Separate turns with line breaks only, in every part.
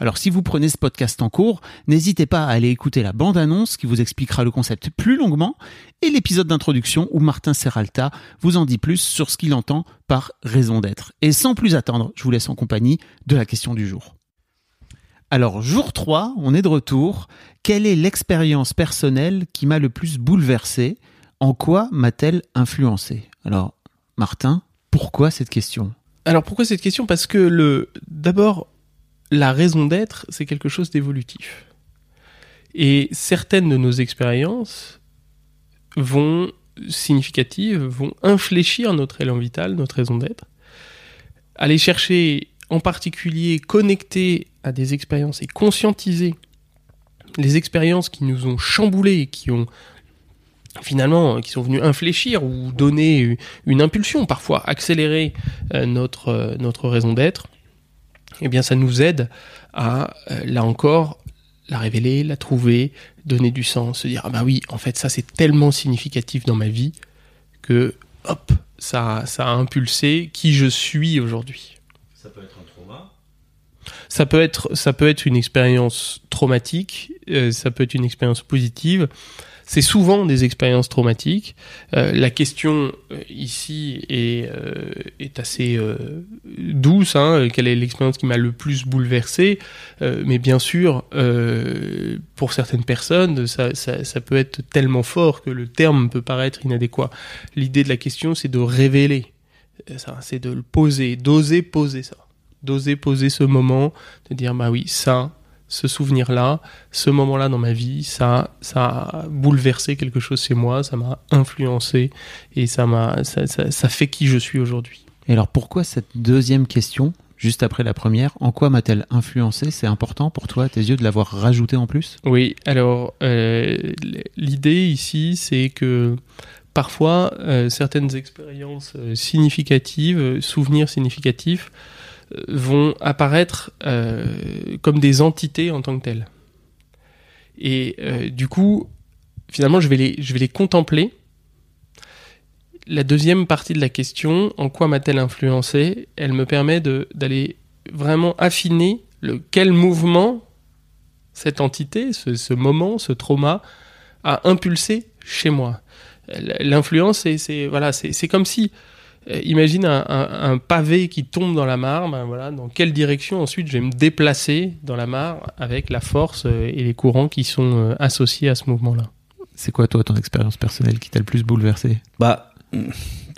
Alors si vous prenez ce podcast en cours, n'hésitez pas à aller écouter la bande-annonce qui vous expliquera le concept plus longuement et l'épisode d'introduction où Martin Serralta vous en dit plus sur ce qu'il entend par raison d'être. Et sans plus attendre, je vous laisse en compagnie de la question du jour. Alors jour 3, on est de retour. Quelle est l'expérience personnelle qui m'a le plus bouleversé? En quoi m'a-t-elle influencé? Alors Martin, pourquoi cette question?
Alors pourquoi cette question? Parce que le d'abord la raison d'être, c'est quelque chose d'évolutif. Et certaines de nos expériences vont significatives, vont infléchir notre élan vital, notre raison d'être. Aller chercher en particulier connecter à des expériences et conscientiser les expériences qui nous ont chamboulés, qui ont finalement qui sont venus infléchir ou donner une impulsion, parfois accélérer euh, euh, notre raison d'être, eh bien ça nous aide à, euh, là encore, la révéler, la trouver, donner du sens, se dire, ah bah oui, en fait ça c'est tellement significatif dans ma vie que, hop, ça, ça a impulsé qui je suis aujourd'hui.
Ça peut être un trauma.
Ça peut être, ça peut être une expérience traumatique, euh, ça peut être une expérience positive. C'est souvent des expériences traumatiques. Euh, la question euh, ici est, euh, est assez euh, douce. Hein, quelle est l'expérience qui m'a le plus bouleversé? Euh, Mais bien sûr, pour certaines personnes, ça, ça, ça peut être tellement fort que le terme peut paraître inadéquat. L'idée de la question, c'est de révéler ça, c'est de le poser, d'oser poser ça, d'oser poser ce moment, de dire bah oui, ça, ce souvenir-là, ce moment-là dans ma vie, ça, ça a bouleversé quelque chose chez moi, ça m'a influencé et ça m'a, ça, ça, ça fait qui je suis aujourd'hui.
Et alors pourquoi cette deuxième question, juste après la première, en quoi m'a-t-elle influencé? C'est important pour toi, à tes yeux, de l'avoir rajouté en plus?
Oui, alors euh, l'idée ici, c'est que parfois euh, certaines expériences euh, significatives, souvenirs significatifs, vont apparaître euh, comme des entités en tant que telles. Et euh, du coup, finalement, je vais les, je vais les contempler. La deuxième partie de la question, en quoi m'a-t-elle influencé? Elle me permet d'aller vraiment affiner le, quel mouvement cette entité, ce, moment, ce trauma, a impulsé chez moi. L'influence, c'est- voilà, comme si, imagine un, un- un pavé qui tombe dans la mare, ben voilà, dans quelle direction ensuite je vais me déplacer dans la mare avec la force euh, et les courants qui sont euh, associés à ce mouvement-là?
C'est quoi toi ton expérience personnelle qui t'a le plus bouleversé?
Bah,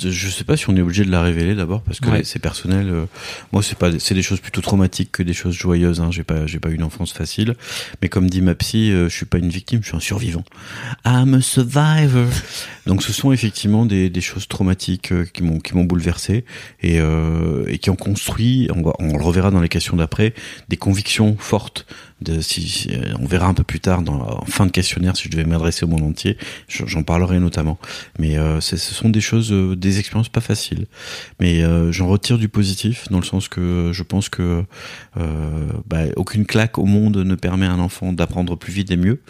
je sais pas si on est obligé de la révéler d'abord parce que
Ouais.
c'est personnel. euh, Moi, c'est pas, c'est des choses plutôt traumatiques que des choses joyeuses. Hein. J'ai pas, j'ai pas eu une enfance facile. Mais comme dit ma psy, euh, je suis pas une victime, je suis un survivant. I'm a survivor. Donc, ce sont effectivement des, des choses traumatiques euh, qui m'ont, qui m'ont bouleversé et, et qui ont construit. On, va, on le reverra dans les questions d'après, des convictions fortes. De, si, si- on verra un peu plus tard dans, en fin de questionnaire si je devais m'adresser au monde entier. Je- J'en parlerai notamment. Mais ce sont des choses, euh, des expériences pas faciles. Mais euh, j'en retire du positif dans le sens que je pense que euh, bah, aucune claque au monde ne permet à un enfant d'apprendre plus vite et mieux.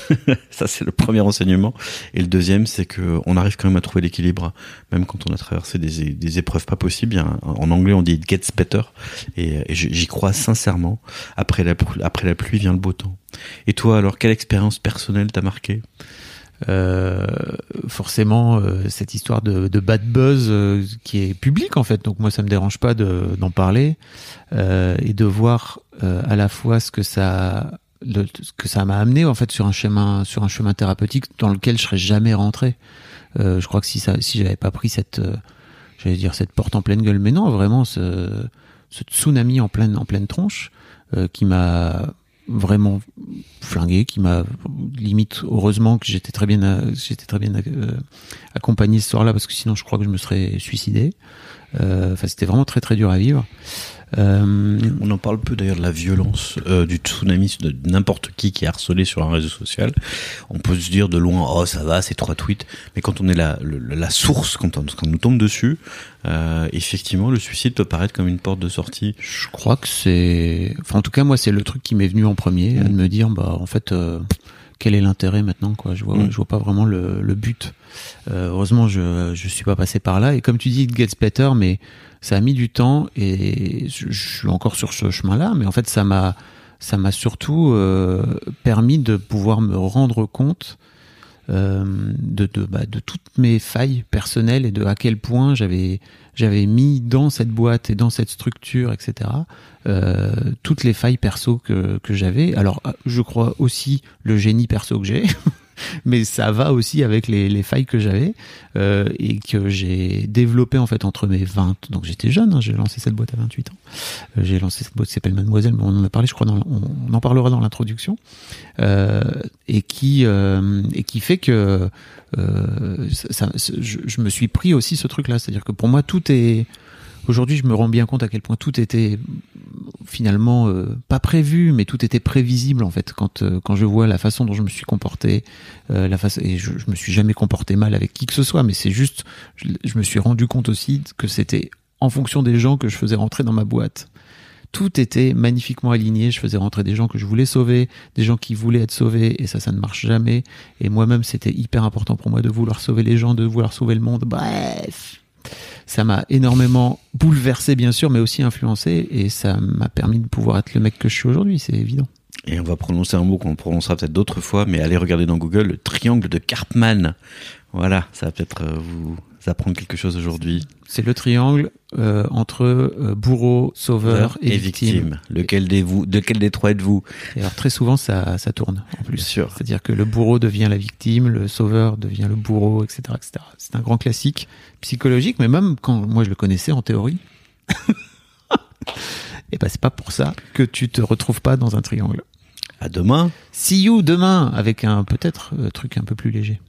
Ça c'est le premier enseignement. Et le deuxième, c'est que on arrive quand même à trouver l'équilibre, même quand on a traversé des, épreuves pas possibles. En anglais, on dit it gets better, et, j'y crois sincèrement. Après la pluie vient le beau temps. Et toi, alors, quelle expérience personnelle t'a marqué
Euh, forcément euh, cette histoire de, de bad buzz euh, qui est publique en fait donc moi ça me dérange pas de- d'en parler euh, et de voir euh, à la fois ce que ça le- ce que ça m'a amené en fait sur un chemin sur un chemin thérapeutique dans lequel je serais jamais rentré. Euh, je crois que si ça si j'avais pas pris cette j'allais dire cette porte en pleine gueule, mais non vraiment ce, ce tsunami en pleine en pleine tronche qui m'a vraiment flingué, qui m'a limite heureusement que j'étais très bien euh, j'étais très bien euh, accompagné ce soir-là parce que sinon je crois que je me serais suicidé. Euh, Enfin c'était vraiment très très dur à vivre. Euh,
On en parle peu d'ailleurs de la violence euh, du tsunami de n'importe qui qui est harcelé sur un réseau social. On peut se dire de loin, oh ça va, c'est trois tweets. Mais quand on est la, le- la source, quand on, quand on nous tombe dessus, euh, effectivement, le suicide peut paraître comme une porte de sortie.
Je crois que c'est, enfin en tout cas moi c'est le truc qui m'est venu en premier, de me dire bah en fait euh, quel est l'intérêt maintenant quoi. Je vois,
Mm.
je vois pas vraiment le, le but. Euh, heureusement je je suis pas passé par là et comme tu dis it gets better mais ça a mis du temps et je, je suis encore sur ce chemin-là mais en fait ça m'a ça m'a surtout euh, permis de pouvoir me rendre compte euh, de, de, bah, de toutes mes failles personnelles et de à quel point j'avais j'avais mis dans cette boîte et dans cette structure, etc. euh, toutes les failles perso que, que j'avais. Alors, euh, je crois aussi le génie perso que j'ai, mais ça va aussi avec les, les failles que j'avais euh, et que j'ai développé en fait entre mes 20. Donc j'étais jeune, hein, j'ai lancé cette boîte à 28 ans. Euh, j'ai lancé cette boîte qui s'appelle Mademoiselle, mais on en a parlé, je crois, on, en parlera dans l'introduction, euh, et qui et qui fait que je, je me suis pris aussi ce truc-là, c'est-à-dire que pour moi tout est Aujourd'hui, je me rends bien compte à quel point tout était finalement euh, pas prévu, mais tout était prévisible en fait. Quand euh, quand je vois la façon dont je me suis comporté, euh, la façon et je, je me suis jamais comporté mal avec qui que ce soit, mais c'est juste, je, je me suis rendu compte aussi que c'était en fonction des gens que je faisais rentrer dans ma boîte. Tout était magnifiquement aligné. Je faisais rentrer des gens que je voulais sauver, des gens qui voulaient être sauvés, et ça, ça ne marche jamais. Et moi-même, c'était hyper important pour moi de vouloir sauver les gens, de vouloir sauver le monde. Bref, ça m'a énormément bouleversé bien sûr mais aussi influencé et ça m'a permis de pouvoir être le mec que je suis aujourd'hui c'est évident
Et on va prononcer un mot qu'on prononcera peut-être d'autres fois, mais allez regarder dans Google le triangle de Karpman. Voilà, ça va peut-être euh, vous apprendre quelque chose aujourd'hui.
c'est le triangle euh, entre euh, bourreau sauveur et, victime.
Lequel des vous, de quel des trois êtes-vous?
Alors très souvent ça, ça tourne en plus
Bien sûr.
c'est à dire que le bourreau devient la victime le sauveur devient le bourreau etc etc c'est un grand classique psychologique mais même quand moi je le connaissais en théorie et ben c'est pas pour ça que tu te retrouves pas dans un triangle
À demain.
See you demain avec un peut-être euh, truc un peu plus léger.